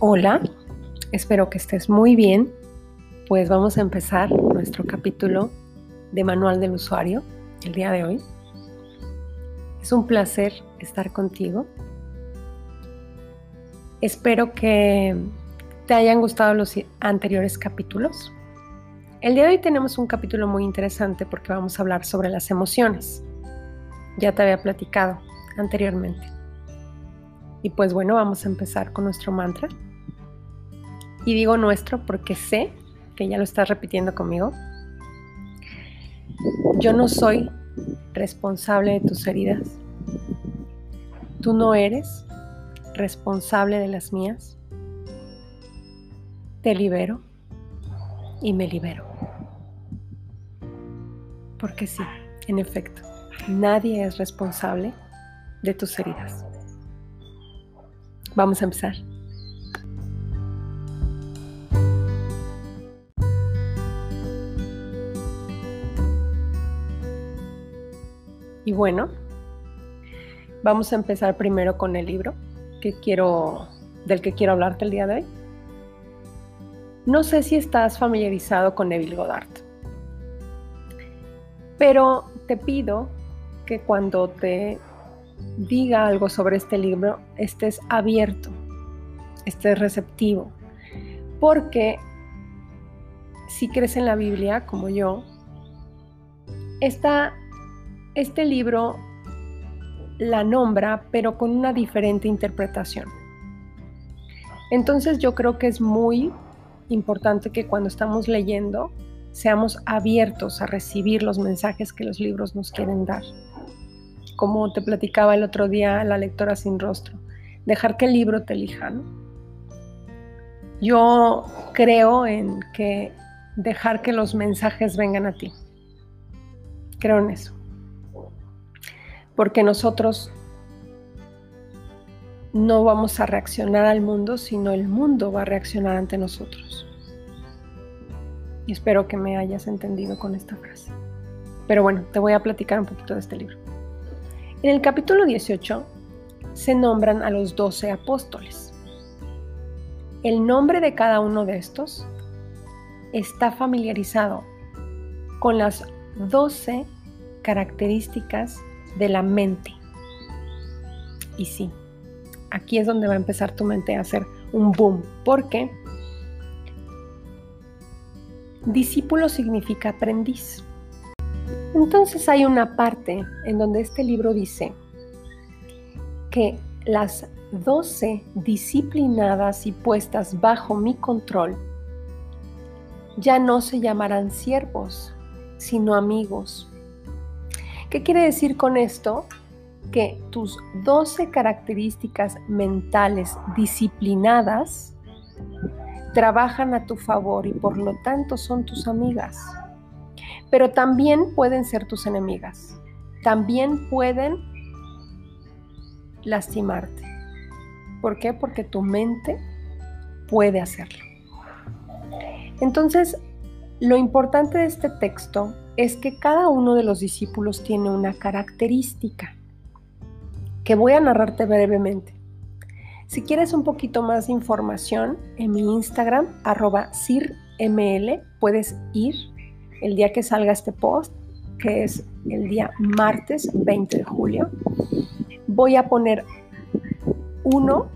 Hola, espero que estés muy bien. Pues vamos a empezar nuestro capítulo de Manual del Usuario el día de hoy. Es un placer estar contigo. Espero que te hayan gustado los anteriores capítulos. El día de hoy tenemos un capítulo muy interesante porque vamos a hablar sobre las emociones. Ya te había platicado anteriormente. Y pues bueno, vamos a empezar con nuestro mantra. Y digo nuestro porque sé que ya lo estás repitiendo conmigo. Yo no soy responsable de tus heridas. Tú no eres responsable de las mías. Te libero y me libero. Porque sí, en efecto, nadie es responsable de tus heridas. Vamos a empezar. Bueno, vamos a empezar primero con el libro que quiero, del que quiero hablarte el día de hoy. No sé si estás familiarizado con Neville Goddard, pero te pido que cuando te diga algo sobre este libro estés abierto, estés receptivo, porque si crees en la Biblia como yo, esta este libro la nombra, pero con una diferente interpretación. Entonces yo creo que es muy importante que cuando estamos leyendo seamos abiertos a recibir los mensajes que los libros nos quieren dar. Como te platicaba el otro día la lectora sin rostro, dejar que el libro te elija. Yo creo en que dejar que los mensajes vengan a ti. Creo en eso porque nosotros no vamos a reaccionar al mundo, sino el mundo va a reaccionar ante nosotros. Y espero que me hayas entendido con esta frase. Pero bueno, te voy a platicar un poquito de este libro. En el capítulo 18 se nombran a los doce apóstoles. El nombre de cada uno de estos está familiarizado con las doce características de la mente. Y sí, aquí es donde va a empezar tu mente a hacer un boom, porque discípulo significa aprendiz. Entonces hay una parte en donde este libro dice que las doce disciplinadas y puestas bajo mi control ya no se llamarán siervos, sino amigos ¿Qué quiere decir con esto? Que tus 12 características mentales disciplinadas trabajan a tu favor y por lo tanto son tus amigas. Pero también pueden ser tus enemigas. También pueden lastimarte. ¿Por qué? Porque tu mente puede hacerlo. Entonces, lo importante de este texto es que cada uno de los discípulos tiene una característica que voy a narrarte brevemente. Si quieres un poquito más de información, en mi Instagram, arroba cirml, puedes ir el día que salga este post, que es el día martes 20 de julio. Voy a poner uno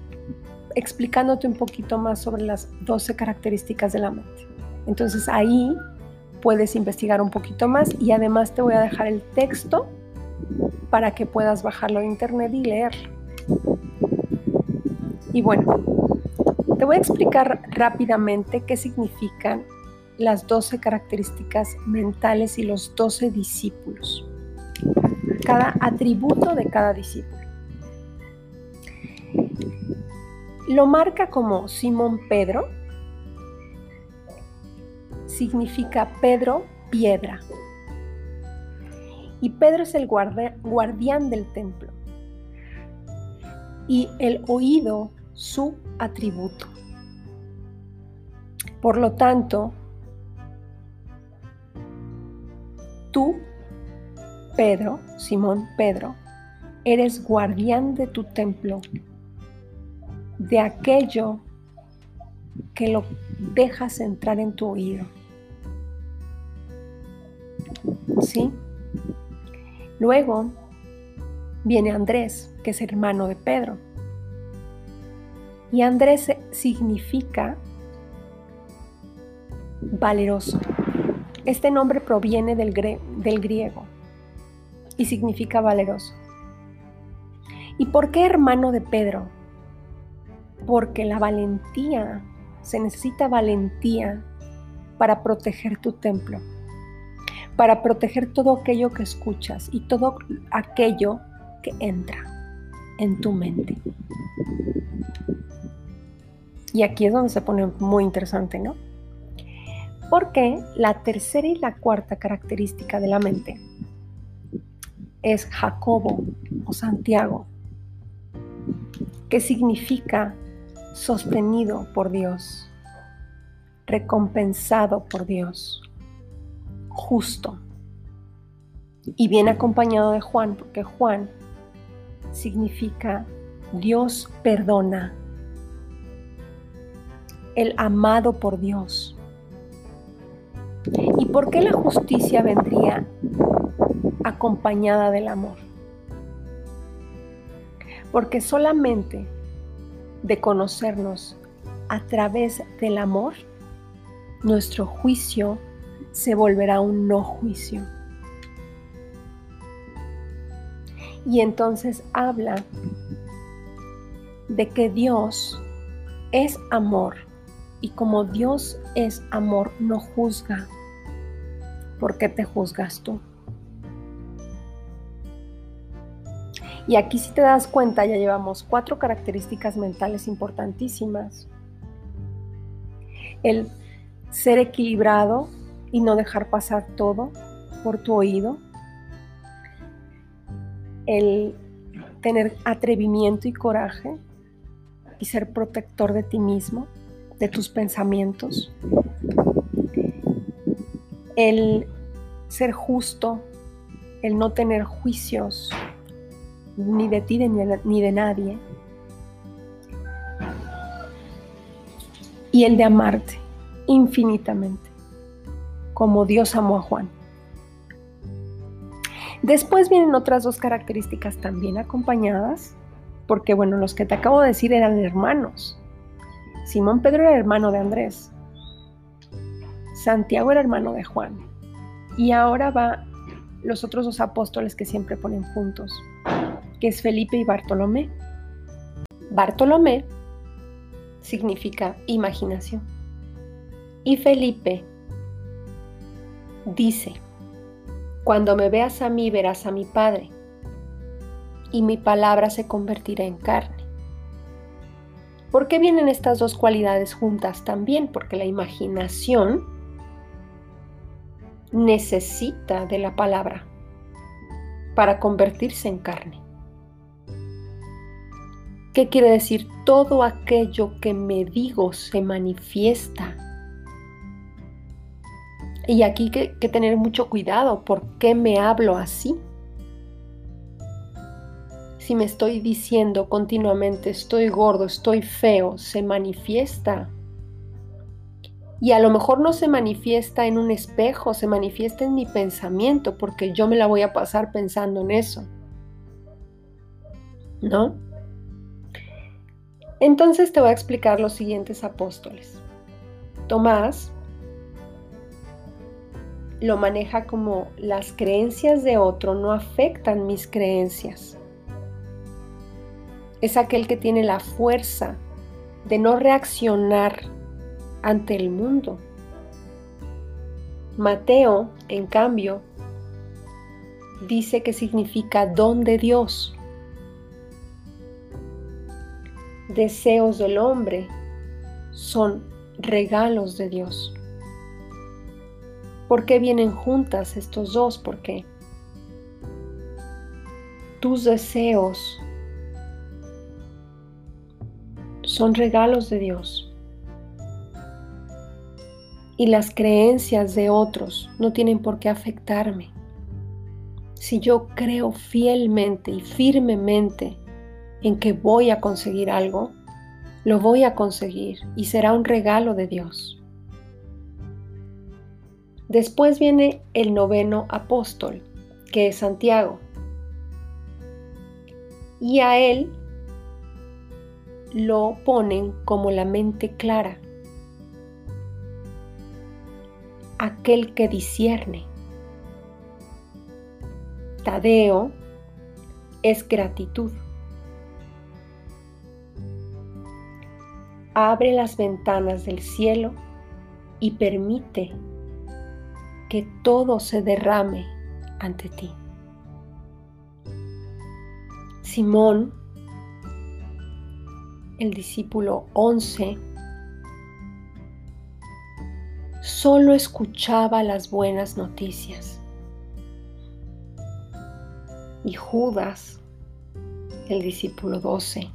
explicándote un poquito más sobre las 12 características de la mente. Entonces ahí puedes investigar un poquito más y además te voy a dejar el texto para que puedas bajarlo de internet y leerlo. Y bueno, te voy a explicar rápidamente qué significan las 12 características mentales y los 12 discípulos. Cada atributo de cada discípulo. Lo marca como Simón Pedro, significa Pedro piedra. Y Pedro es el guardián del templo. Y el oído su atributo. Por lo tanto, tú, Pedro, Simón Pedro, eres guardián de tu templo, de aquello que lo dejas entrar en tu oído. ¿Sí? Luego viene Andrés, que es hermano de Pedro. Y Andrés significa valeroso. Este nombre proviene del, del griego y significa valeroso. ¿Y por qué hermano de Pedro? Porque la valentía, se necesita valentía para proteger tu templo, para proteger todo aquello que escuchas y todo aquello que entra en tu mente. Y aquí es donde se pone muy interesante, ¿no? Porque la tercera y la cuarta característica de la mente es Jacobo o Santiago, que significa sostenido por Dios, recompensado por Dios, justo. Y viene acompañado de Juan, porque Juan significa Dios perdona, el amado por Dios. ¿Y por qué la justicia vendría acompañada del amor? Porque solamente de conocernos a través del amor, nuestro juicio se volverá un no juicio. Y entonces habla de que Dios es amor y como Dios es amor, no juzga. ¿Por qué te juzgas tú? Y aquí si te das cuenta ya llevamos cuatro características mentales importantísimas. El ser equilibrado y no dejar pasar todo por tu oído. El tener atrevimiento y coraje y ser protector de ti mismo, de tus pensamientos. El ser justo, el no tener juicios ni de ti ni de nadie. Y el de amarte infinitamente, como Dios amó a Juan. Después vienen otras dos características también acompañadas, porque bueno, los que te acabo de decir eran hermanos. Simón Pedro era hermano de Andrés. Santiago era hermano de Juan. Y ahora va los otros dos apóstoles que siempre ponen juntos que es Felipe y Bartolomé. Bartolomé significa imaginación. Y Felipe dice, cuando me veas a mí verás a mi Padre, y mi palabra se convertirá en carne. ¿Por qué vienen estas dos cualidades juntas también? Porque la imaginación necesita de la palabra para convertirse en carne. ¿Qué quiere decir? Todo aquello que me digo se manifiesta. Y aquí hay que, tener mucho cuidado. ¿Por qué me hablo así? Si me estoy diciendo continuamente estoy gordo, estoy feo, se manifiesta. Y a lo mejor no se manifiesta en un espejo, se manifiesta en mi pensamiento, porque yo me la voy a pasar pensando en eso. ¿No? Entonces te voy a explicar los siguientes apóstoles. Tomás lo maneja como las creencias de otro no afectan mis creencias. Es aquel que tiene la fuerza de no reaccionar ante el mundo. Mateo, en cambio, dice que significa don de Dios deseos del hombre son regalos de Dios. ¿Por qué vienen juntas estos dos? Porque tus deseos son regalos de Dios. Y las creencias de otros no tienen por qué afectarme. Si yo creo fielmente y firmemente en que voy a conseguir algo, Lo voy a conseguir y será un regalo de Dios. Después viene el noveno apóstol, que es Santiago. Y a él lo ponen como la mente clara, aquel que discierne. Tadeo es gratitud. Abre las ventanas del cielo y permite que todo se derrame ante ti. Simón, el discípulo 11, solo escuchaba las buenas noticias. Y Judas, el discípulo 12,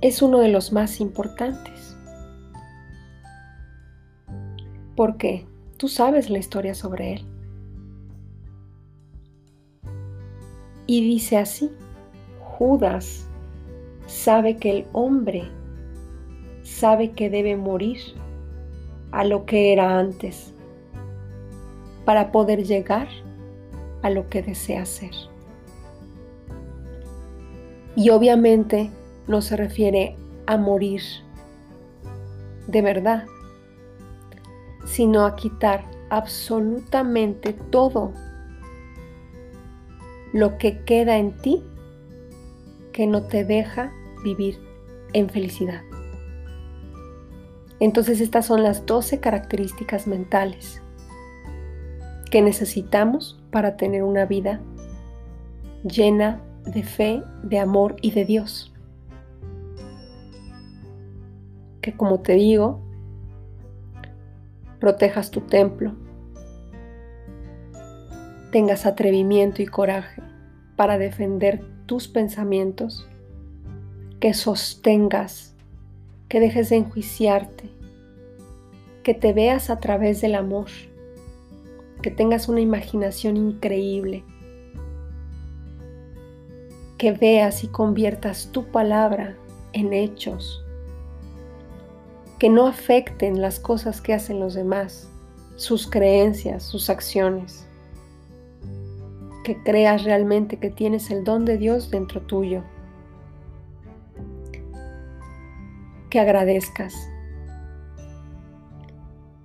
es uno de los más importantes. Porque tú sabes la historia sobre él. Y dice así, Judas sabe que el hombre sabe que debe morir a lo que era antes para poder llegar a lo que desea ser. Y obviamente no se refiere a morir de verdad, sino a quitar absolutamente todo lo que queda en ti que no te deja vivir en felicidad. Entonces estas son las 12 características mentales que necesitamos para tener una vida llena de fe, de amor y de Dios. Que como te digo, protejas tu templo, tengas atrevimiento y coraje para defender tus pensamientos, que sostengas, que dejes de enjuiciarte, que te veas a través del amor, que tengas una imaginación increíble, que veas y conviertas tu palabra en hechos, que no afecten las cosas que hacen los demás, sus creencias, sus acciones que creas realmente que tienes el don de Dios dentro tuyo. Que agradezcas.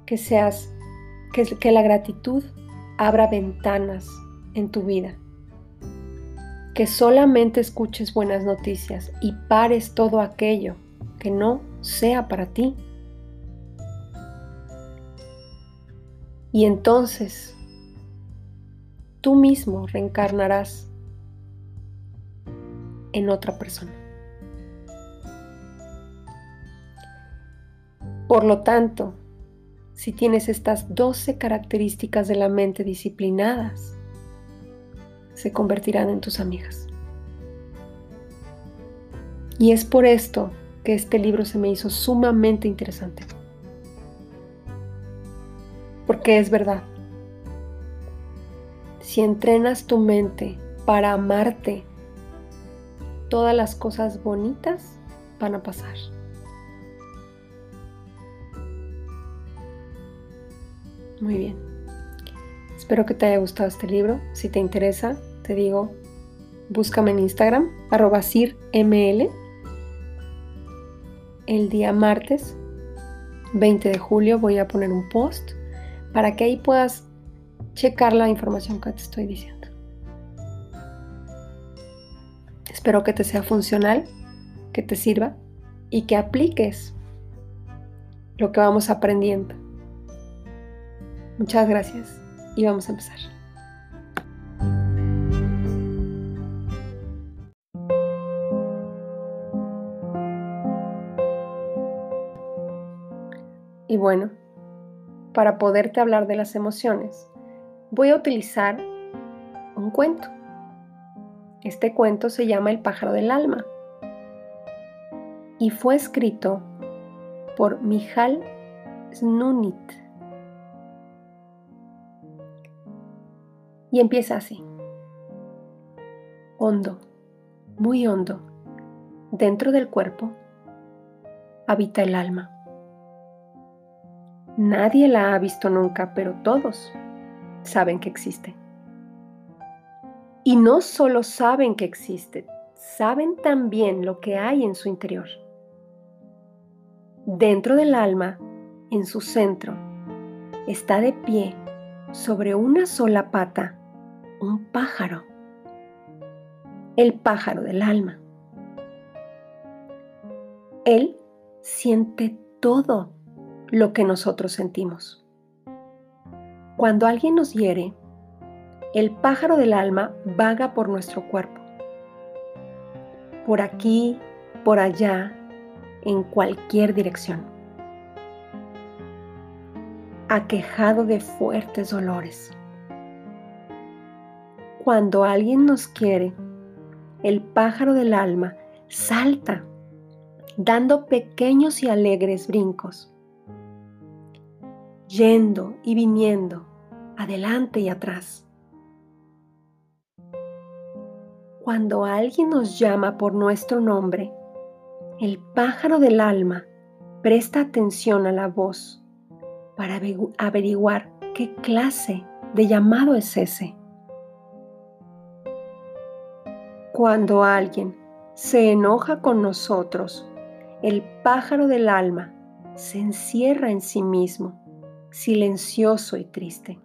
Que seas, que, que la gratitud abra ventanas en tu vida. Que solamente escuches buenas noticias y pares todo aquello que no sea para ti. Y entonces tú mismo reencarnarás en otra persona. Por lo tanto, si tienes estas 12 características de la mente disciplinadas, se convertirán en tus amigas. Y es por esto que este libro se me hizo sumamente interesante. Porque es verdad, si entrenas tu mente para amarte, todas las cosas bonitas van a pasar. Muy bien. Espero que te haya gustado este libro. Si te interesa, te digo, búscame en Instagram, arroba cirml. El día martes 20 de julio voy a poner un post para que ahí puedas checar la información que te estoy diciendo. Espero que te sea funcional, que te sirva y que apliques lo que vamos aprendiendo. Muchas gracias y vamos a empezar. Y bueno, para poderte hablar de las emociones, voy a utilizar un cuento. Este cuento se llama El pájaro del alma y fue escrito por Mijal Snunit. Y empieza así. hondo, muy hondo, dentro del cuerpo, habita el alma. Nadie la ha visto nunca, pero todos saben que existe. Y no solo saben que existe, saben también lo que hay en su interior. Dentro del alma, en su centro, está de pie sobre una sola pata un pájaro, el pájaro del alma. Él siente todo lo que nosotros sentimos. Cuando alguien nos hiere, el pájaro del alma vaga por nuestro cuerpo, por aquí, por allá, en cualquier dirección, aquejado de fuertes dolores. Cuando alguien nos quiere, el pájaro del alma salta, dando pequeños y alegres brincos yendo y viniendo, adelante y atrás. Cuando alguien nos llama por nuestro nombre, el pájaro del alma presta atención a la voz para averiguar qué clase de llamado es ese. Cuando alguien se enoja con nosotros, el pájaro del alma se encierra en sí mismo silencioso y triste.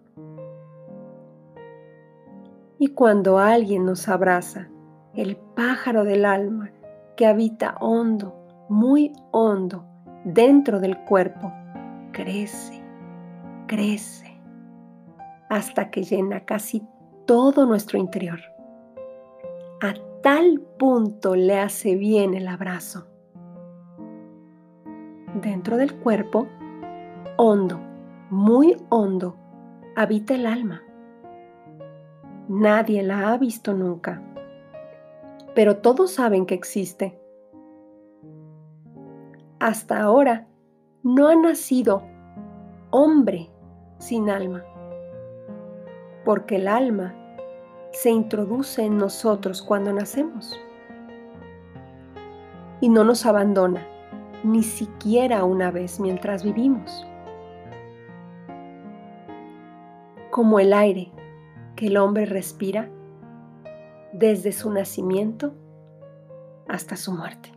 Y cuando alguien nos abraza, el pájaro del alma que habita hondo, muy hondo, dentro del cuerpo, crece, crece, hasta que llena casi todo nuestro interior. A tal punto le hace bien el abrazo. Dentro del cuerpo, hondo, muy hondo habita el alma. Nadie la ha visto nunca, pero todos saben que existe. Hasta ahora no ha nacido hombre sin alma, porque el alma se introduce en nosotros cuando nacemos y no nos abandona ni siquiera una vez mientras vivimos. Como el aire que el hombre respira desde su nacimiento hasta su muerte.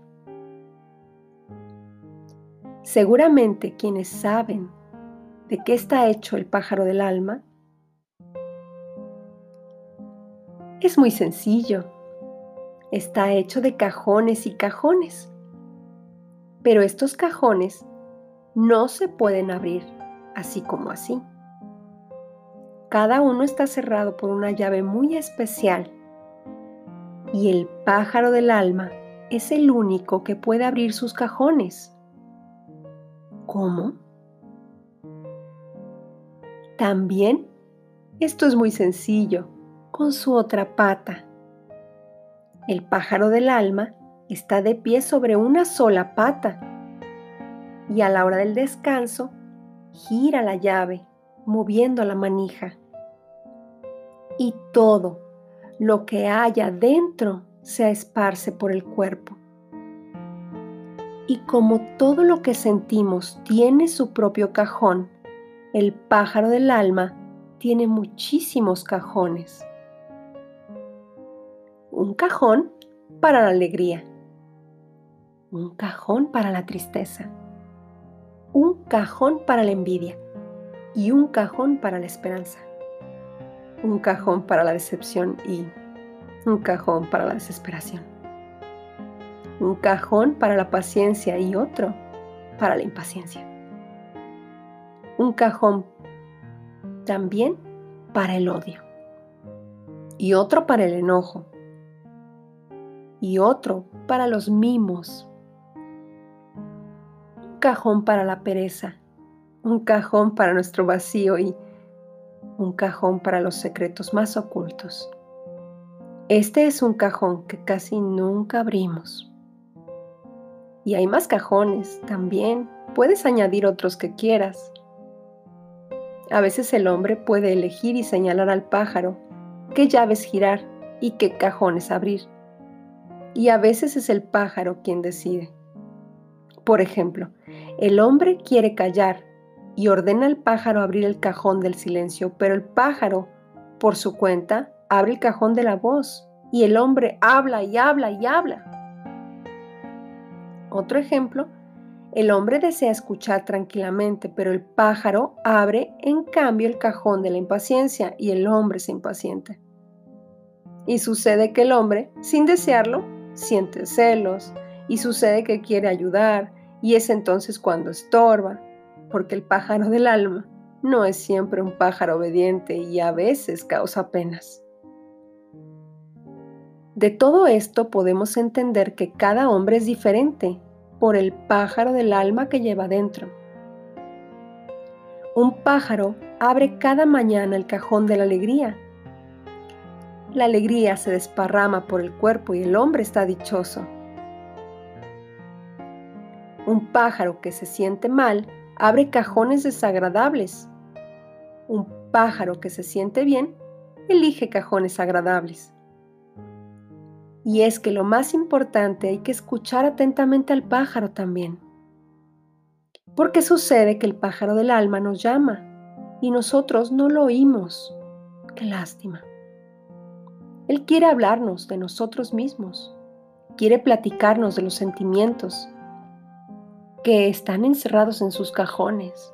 Seguramente quienes saben de qué está hecho el pájaro del alma, es muy sencillo. Está hecho de cajones y cajones. Pero estos cajones no se pueden abrir así como así. Cada uno está cerrado por una llave muy especial y el pájaro del alma es el único que puede abrir sus cajones. ¿Cómo? También esto es muy sencillo, con su otra pata. El pájaro del alma está de pie sobre una sola pata y a la hora del descanso gira la llave moviendo la manija y todo lo que haya dentro se esparce por el cuerpo. Y como todo lo que sentimos tiene su propio cajón, el pájaro del alma tiene muchísimos cajones. Un cajón para la alegría, un cajón para la tristeza, un cajón para la envidia y un cajón para la esperanza un cajón para la decepción y un cajón para la desesperación. Un cajón para la paciencia y otro para la impaciencia. Un cajón también para el odio. Y otro para el enojo. Y otro para los mimos. Un cajón para la pereza. Un cajón para nuestro vacío y un cajón para los secretos más ocultos. Este es un cajón que casi nunca abrimos. Y hay más cajones también. Puedes añadir otros que quieras. A veces el hombre puede elegir y señalar al pájaro qué llaves girar y qué cajones abrir. Y a veces es el pájaro quien decide. Por ejemplo, el hombre quiere callar y ordena al pájaro abrir el cajón del silencio, pero el pájaro, por su cuenta, abre el cajón de la voz y el hombre habla y habla y habla. Otro ejemplo, el hombre desea escuchar tranquilamente, pero el pájaro abre en cambio el cajón de la impaciencia y el hombre se impacienta. Y sucede que el hombre, sin desearlo, siente celos y sucede que quiere ayudar y es entonces cuando estorba, porque el pájaro del alma no es siempre un pájaro obediente y a veces causa penas. De todo esto podemos entender que cada hombre es diferente por el pájaro del alma que lleva dentro. Un pájaro abre cada mañana el cajón de la alegría. La alegría se desparrama por el cuerpo y el hombre está dichoso. Un pájaro que se siente mal abre cajones desagradables. Un pájaro que se siente bien elige cajones agradables. Y es que lo más importante hay que escuchar atentamente al pájaro también. Porque sucede que el pájaro del alma nos llama y nosotros no lo oímos. Qué lástima. Él quiere hablarnos de nosotros mismos, quiere platicarnos de los sentimientos que están encerrados en sus cajones.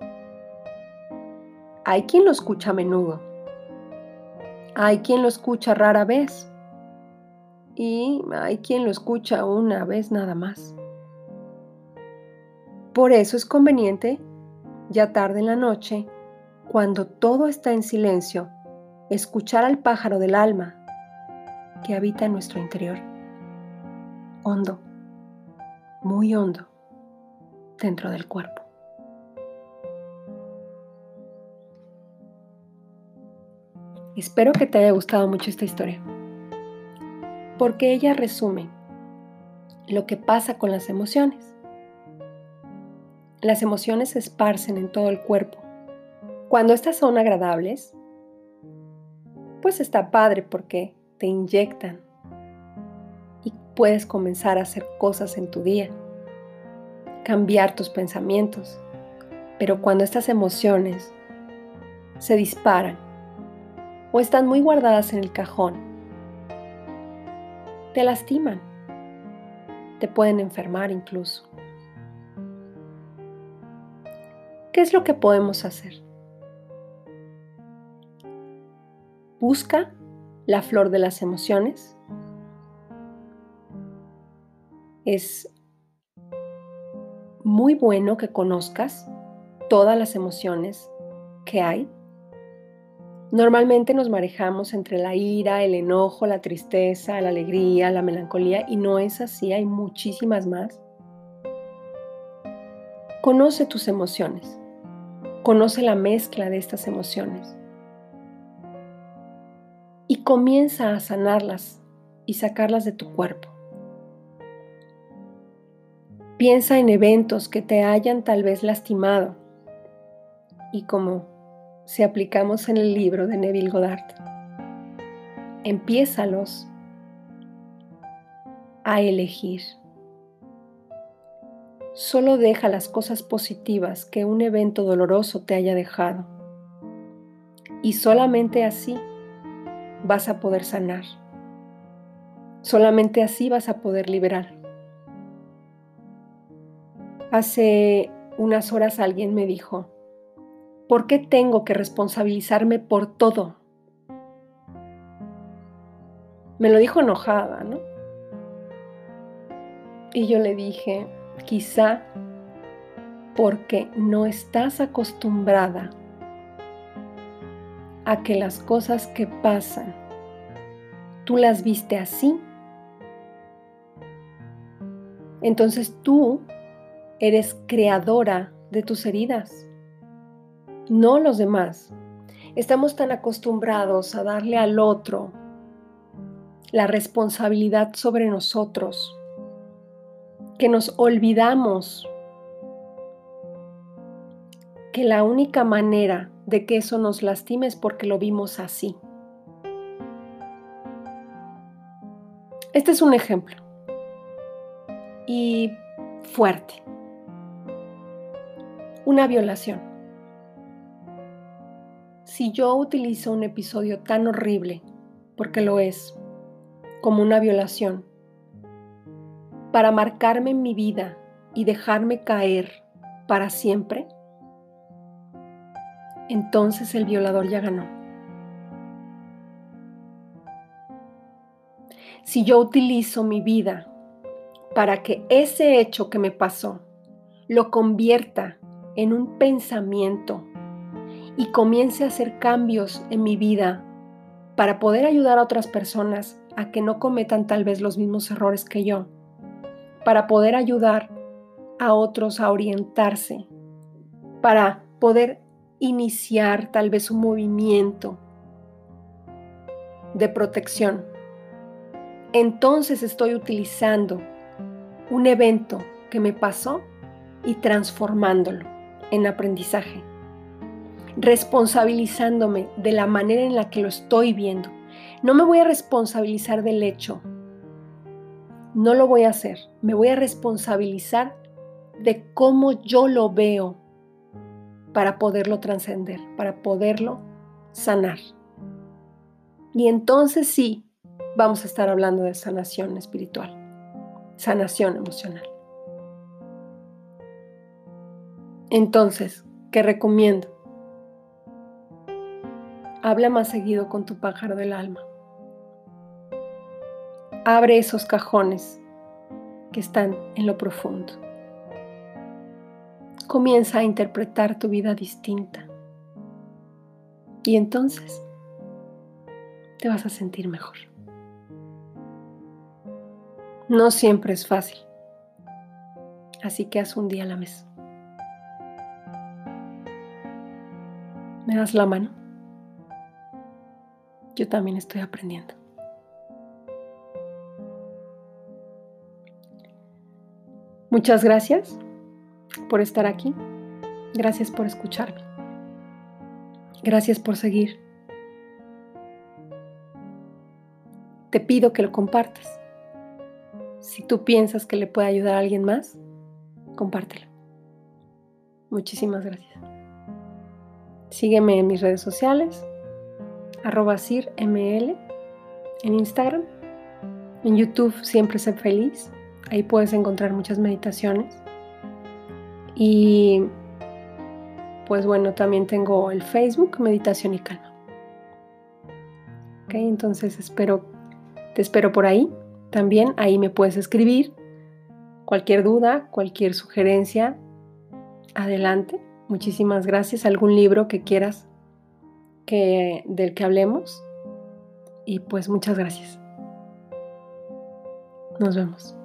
Hay quien lo escucha a menudo, hay quien lo escucha rara vez y hay quien lo escucha una vez nada más. Por eso es conveniente, ya tarde en la noche, cuando todo está en silencio, escuchar al pájaro del alma que habita en nuestro interior. Hondo, muy hondo, dentro del cuerpo. Espero que te haya gustado mucho esta historia porque ella resume lo que pasa con las emociones. Las emociones se esparcen en todo el cuerpo. Cuando estas son agradables, pues está padre porque te inyectan y puedes comenzar a hacer cosas en tu día, cambiar tus pensamientos. Pero cuando estas emociones se disparan o están muy guardadas en el cajón, te lastiman, te pueden enfermar incluso. ¿Qué es lo que podemos hacer? Busca la flor de las emociones. Es muy bueno que conozcas todas las emociones que hay Normalmente nos manejamos entre la ira, el enojo, la tristeza, la alegría, la melancolía y no es así, hay muchísimas más. Conoce tus emociones, conoce la mezcla de estas emociones y comienza a sanarlas y sacarlas de tu cuerpo. Piensa en eventos que te hayan tal vez lastimado y como si aplicamos en el libro de Neville Goddard. Empiézalos a elegir. Solo deja las cosas positivas que un evento doloroso te haya dejado. Y solamente así vas a poder sanar. Solamente así vas a poder liberar. Hace unas horas alguien me dijo, ¿Por qué tengo que responsabilizarme por todo? Me lo dijo enojada, ¿no? Y yo le dije, quizá porque no estás acostumbrada a que las cosas que pasan, tú las viste así. Entonces tú eres creadora de tus heridas no los demás. Estamos tan acostumbrados a darle al otro la responsabilidad sobre nosotros que nos olvidamos que la única manera de que eso nos lastime es porque lo vimos así. Este es un ejemplo. Y fuerte. Una violación. Si yo utilizo un episodio tan horrible, porque lo es, como una violación, para marcarme en mi vida y dejarme caer para siempre, entonces el violador ya ganó. Si yo utilizo mi vida para que ese hecho que me pasó lo convierta en un pensamiento y comience a hacer cambios en mi vida para poder ayudar a otras personas a que no cometan tal vez los mismos errores que yo, para poder ayudar a otros a orientarse, para poder iniciar tal vez un movimiento de protección. Entonces estoy utilizando un evento que me pasó y transformándolo en aprendizaje, responsabilizándome de la manera en la que lo estoy viendo. No me voy a responsabilizar del hecho, no lo voy a hacer, me voy a responsabilizar de cómo yo lo veo para poderlo trascender, para poderlo sanar. Y entonces sí, vamos a estar hablando de sanación espiritual, sanación emocional. Entonces, ¿qué recomiendo? Habla más seguido con tu pájaro del alma. Abre esos cajones que están en lo profundo comienza a interpretar tu vida distinta. Y entonces te vas a sentir mejor. No siempre es fácil, así que haz un día a la vez. ¿Me das la mano? Yo también estoy aprendiendo. Muchas gracias por estar aquí. Gracias por escucharme. Gracias por seguir. Te pido que lo compartas. Si tú piensas que le puede ayudar a alguien más, compártelo. Muchísimas gracias. Sígueme en mis redes sociales, arroba cirml, en Instagram, en YouTube siempre sé feliz. Ahí puedes encontrar muchas meditaciones. Y pues bueno, también tengo el Facebook Meditación y Calma. Ok, entonces espero, te espero por ahí. También ahí me puedes escribir cualquier duda, cualquier sugerencia. Adelante. Muchísimas gracias. ¿Algún libro que quieras que, del que hablemos? Y pues muchas gracias. Nos vemos.